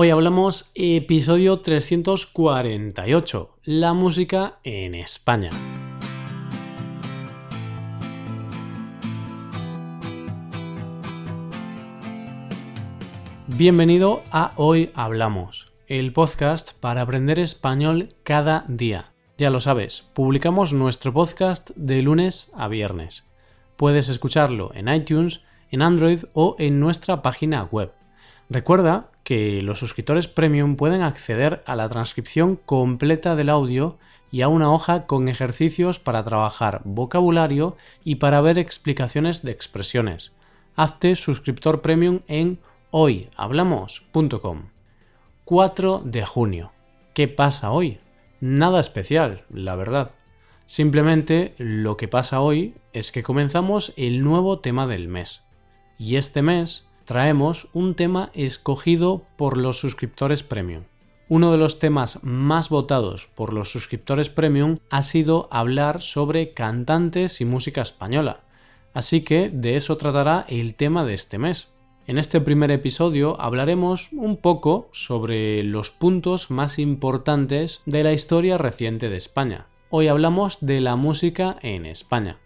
Hoy hablamos episodio 348, la música en España. Bienvenido a Hoy Hablamos, el podcast para aprender español cada día. Ya lo sabes, publicamos nuestro podcast de lunes a viernes. Puedes escucharlo en iTunes, en Android o en nuestra página web. Recuerda que los suscriptores premium pueden acceder a la transcripción completa del audio y a una hoja con ejercicios para trabajar vocabulario y para ver explicaciones de expresiones. Hazte suscriptor premium en hoyhablamos.com. 4 de junio. ¿Qué pasa hoy? Nada especial, la verdad. Simplemente lo que pasa hoy es que comenzamos el nuevo tema del mes. Y este mes traemos un tema escogido por los suscriptores premium. Uno de los temas más votados por los suscriptores premium ha sido hablar sobre cantantes y música española, así que de eso tratará el tema de este mes. En este primer episodio hablaremos un poco sobre los puntos más importantes de la historia reciente de España. Hoy hablamos de la música en España.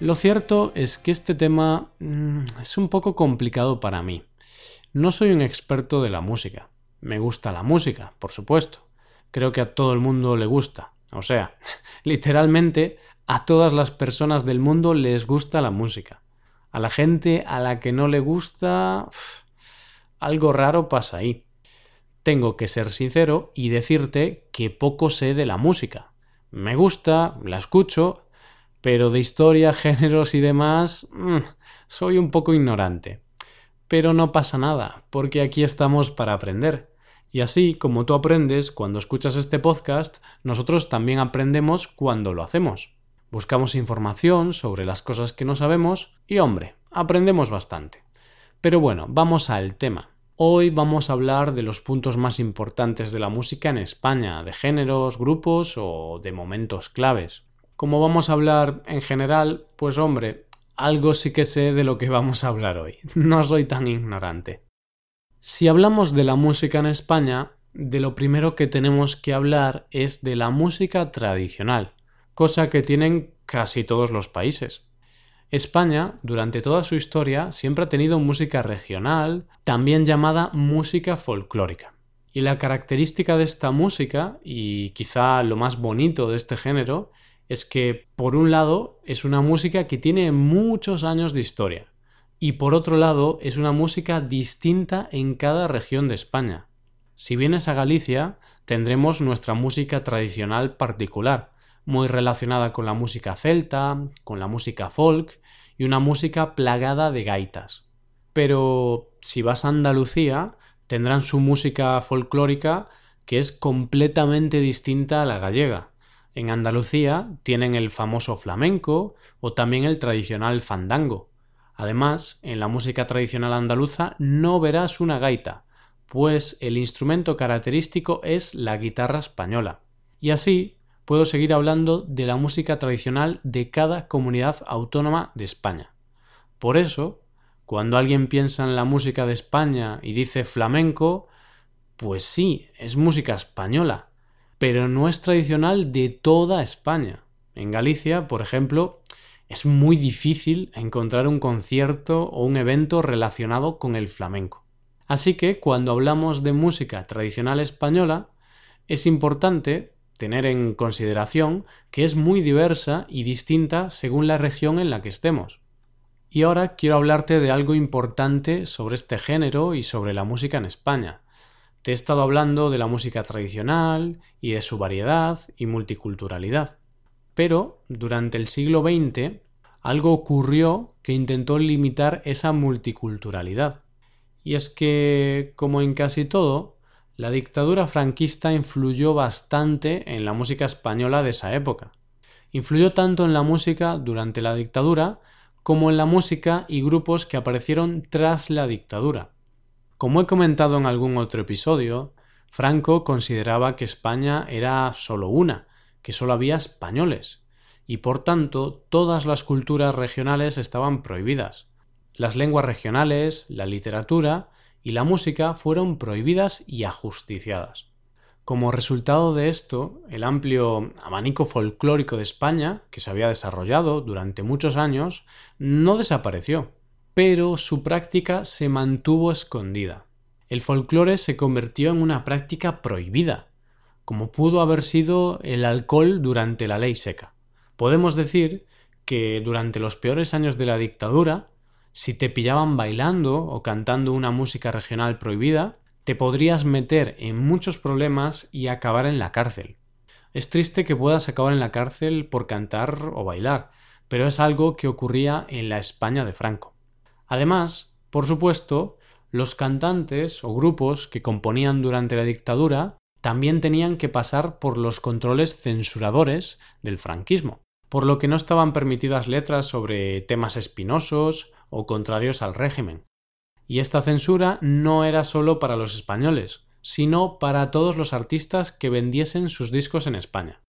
Lo cierto es que este tema mm, es un poco complicado para mí. No soy un experto de la música. Me gusta la música, por supuesto. Creo que a todo el mundo le gusta. O sea, literalmente a todas las personas del mundo les gusta la música. A la gente a la que no le gusta... algo raro pasa ahí. Tengo que ser sincero y decirte que poco sé de la música. Me gusta, la escucho, pero de historia, géneros y demás, mm, soy un poco ignorante. Pero no pasa nada, porque aquí estamos para aprender. Y así como tú aprendes cuando escuchas este podcast, nosotros también aprendemos cuando lo hacemos. Buscamos información sobre las cosas que no sabemos y hombre, aprendemos bastante. Pero bueno, vamos al tema. Hoy vamos a hablar de los puntos más importantes de la música en España, de géneros, grupos o de momentos claves. Como vamos a hablar en general, pues hombre, algo sí que sé de lo que vamos a hablar hoy. No soy tan ignorante. Si hablamos de la música en España, de lo primero que tenemos que hablar es de la música tradicional, cosa que tienen casi todos los países. España, durante toda su historia, siempre ha tenido música regional, también llamada música folclórica. Y la característica de esta música, y quizá lo más bonito de este género, es que, por un lado, es una música que tiene muchos años de historia, y por otro lado, es una música distinta en cada región de España. Si vienes a Galicia, tendremos nuestra música tradicional particular, muy relacionada con la música celta, con la música folk y una música plagada de gaitas. Pero si vas a Andalucía, tendrán su música folclórica que es completamente distinta a la gallega. En Andalucía tienen el famoso flamenco o también el tradicional fandango. Además, en la música tradicional andaluza no verás una gaita, pues el instrumento característico es la guitarra española. Y así puedo seguir hablando de la música tradicional de cada comunidad autónoma de España. Por eso, cuando alguien piensa en la música de España y dice flamenco, pues sí, es música española, pero no es tradicional de toda España. En Galicia, por ejemplo, es muy difícil encontrar un concierto o un evento relacionado con el flamenco. Así que cuando hablamos de música tradicional española, es importante tener en consideración que es muy diversa y distinta según la región en la que estemos. Y ahora quiero hablarte de algo importante sobre este género y sobre la música en España. Te he estado hablando de la música tradicional y de su variedad y multiculturalidad. Pero durante el siglo XX algo ocurrió que intentó limitar esa multiculturalidad. Y es que, como en casi todo, la dictadura franquista influyó bastante en la música española de esa época. Influyó tanto en la música durante la dictadura como en la música y grupos que aparecieron tras la dictadura. Como he comentado en algún otro episodio, Franco consideraba que España era solo una, que solo había españoles, y por tanto todas las culturas regionales estaban prohibidas. Las lenguas regionales, la literatura y la música fueron prohibidas y ajusticiadas. Como resultado de esto, el amplio abanico folclórico de España, que se había desarrollado durante muchos años, no desapareció, pero su práctica se mantuvo escondida. El folclore se convirtió en una práctica prohibida, como pudo haber sido el alcohol durante la ley seca. Podemos decir que durante los peores años de la dictadura, si te pillaban bailando o cantando una música regional prohibida, te podrías meter en muchos problemas y acabar en la cárcel. Es triste que puedas acabar en la cárcel por cantar o bailar, pero es algo que ocurría en la España de Franco. Además, por supuesto, los cantantes o grupos que componían durante la dictadura también tenían que pasar por los controles censuradores del franquismo, por lo que no estaban permitidas letras sobre temas espinosos o contrarios al régimen. Y esta censura no era solo para los españoles, sino para todos los artistas que vendiesen sus discos en España.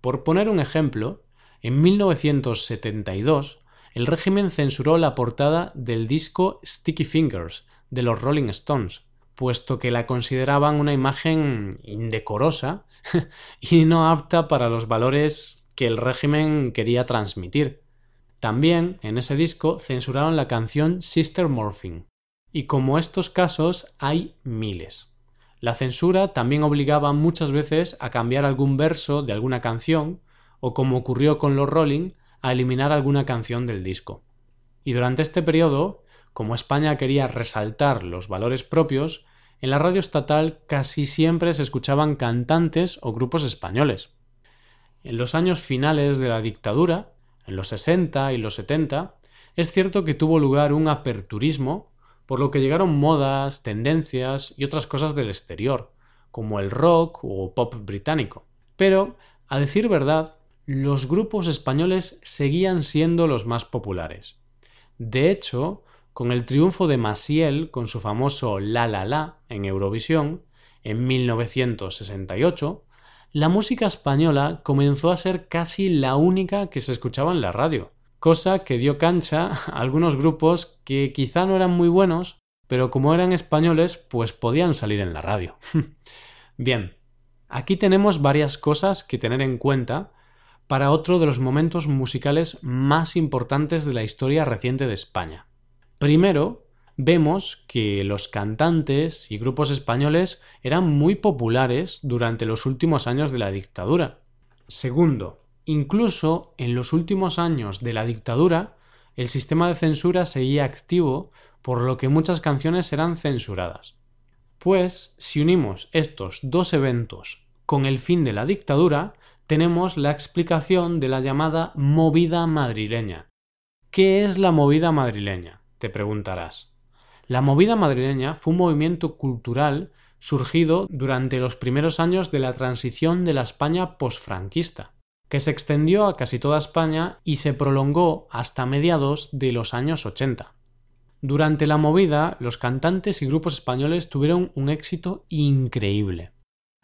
Por poner un ejemplo, en 1972 el régimen censuró la portada del disco Sticky Fingers de los Rolling Stones, puesto que la consideraban una imagen indecorosa y no apta para los valores que el régimen quería transmitir. También en ese disco censuraron la canción Sister Morphine, y como estos casos hay miles. La censura también obligaba muchas veces a cambiar algún verso de alguna canción, o como ocurrió con los Rolling, a eliminar alguna canción del disco. Y durante este periodo, como España quería resaltar los valores propios, en la radio estatal casi siempre se escuchaban cantantes o grupos españoles. En los años finales de la dictadura, en los 60 y los 70, es cierto que tuvo lugar un aperturismo por lo que llegaron modas, tendencias y otras cosas del exterior, como el rock o pop británico. Pero, a decir verdad, los grupos españoles seguían siendo los más populares. De hecho, con el triunfo de Maciel con su famoso La La La en Eurovisión, en 1968, la música española comenzó a ser casi la única que se escuchaba en la radio cosa que dio cancha a algunos grupos que quizá no eran muy buenos, pero como eran españoles, pues podían salir en la radio. Bien, aquí tenemos varias cosas que tener en cuenta para otro de los momentos musicales más importantes de la historia reciente de España. Primero, vemos que los cantantes y grupos españoles eran muy populares durante los últimos años de la dictadura. Segundo, Incluso en los últimos años de la dictadura, el sistema de censura seguía activo, por lo que muchas canciones eran censuradas. Pues, si unimos estos dos eventos con el fin de la dictadura, tenemos la explicación de la llamada movida madrileña. ¿Qué es la movida madrileña? te preguntarás. La movida madrileña fue un movimiento cultural surgido durante los primeros años de la transición de la España posfranquista que se extendió a casi toda España y se prolongó hasta mediados de los años 80. Durante la movida, los cantantes y grupos españoles tuvieron un éxito increíble.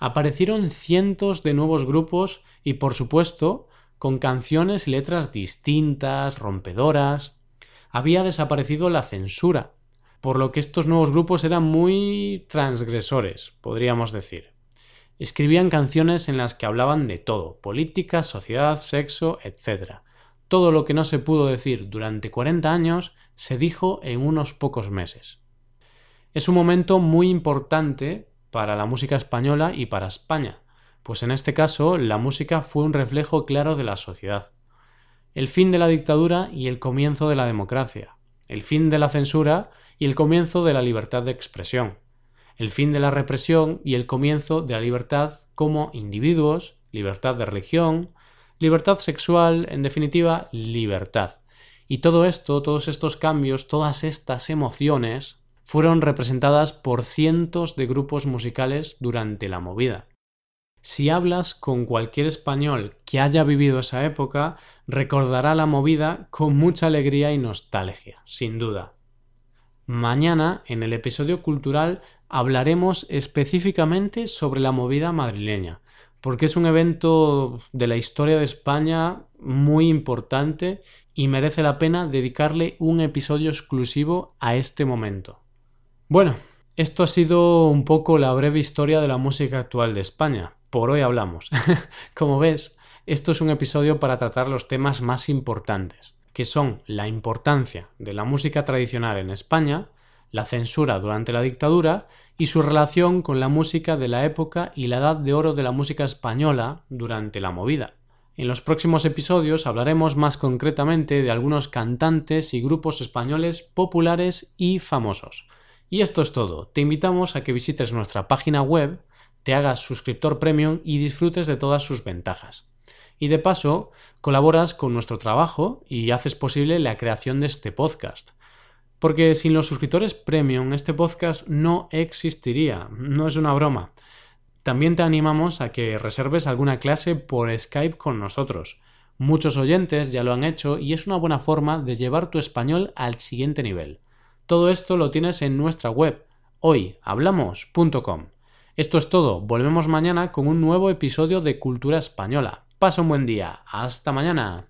Aparecieron cientos de nuevos grupos y, por supuesto, con canciones y letras distintas, rompedoras. Había desaparecido la censura, por lo que estos nuevos grupos eran muy transgresores, podríamos decir. Escribían canciones en las que hablaban de todo, política, sociedad, sexo, etc. Todo lo que no se pudo decir durante 40 años se dijo en unos pocos meses. Es un momento muy importante para la música española y para España, pues en este caso la música fue un reflejo claro de la sociedad. El fin de la dictadura y el comienzo de la democracia, el fin de la censura y el comienzo de la libertad de expresión el fin de la represión y el comienzo de la libertad como individuos, libertad de religión, libertad sexual, en definitiva, libertad. Y todo esto, todos estos cambios, todas estas emociones, fueron representadas por cientos de grupos musicales durante la movida. Si hablas con cualquier español que haya vivido esa época, recordará la movida con mucha alegría y nostalgia, sin duda. Mañana, en el episodio cultural, hablaremos específicamente sobre la movida madrileña, porque es un evento de la historia de España muy importante y merece la pena dedicarle un episodio exclusivo a este momento. Bueno, esto ha sido un poco la breve historia de la música actual de España. Por hoy hablamos. Como ves, esto es un episodio para tratar los temas más importantes, que son la importancia de la música tradicional en España, la censura durante la dictadura y su relación con la música de la época y la edad de oro de la música española durante la movida. En los próximos episodios hablaremos más concretamente de algunos cantantes y grupos españoles populares y famosos. Y esto es todo. Te invitamos a que visites nuestra página web, te hagas suscriptor premium y disfrutes de todas sus ventajas. Y de paso, colaboras con nuestro trabajo y haces posible la creación de este podcast. Porque sin los suscriptores premium este podcast no existiría, no es una broma. También te animamos a que reserves alguna clase por Skype con nosotros. Muchos oyentes ya lo han hecho y es una buena forma de llevar tu español al siguiente nivel. Todo esto lo tienes en nuestra web hoyhablamos.com. Esto es todo, volvemos mañana con un nuevo episodio de Cultura Española. Pasa un buen día, hasta mañana.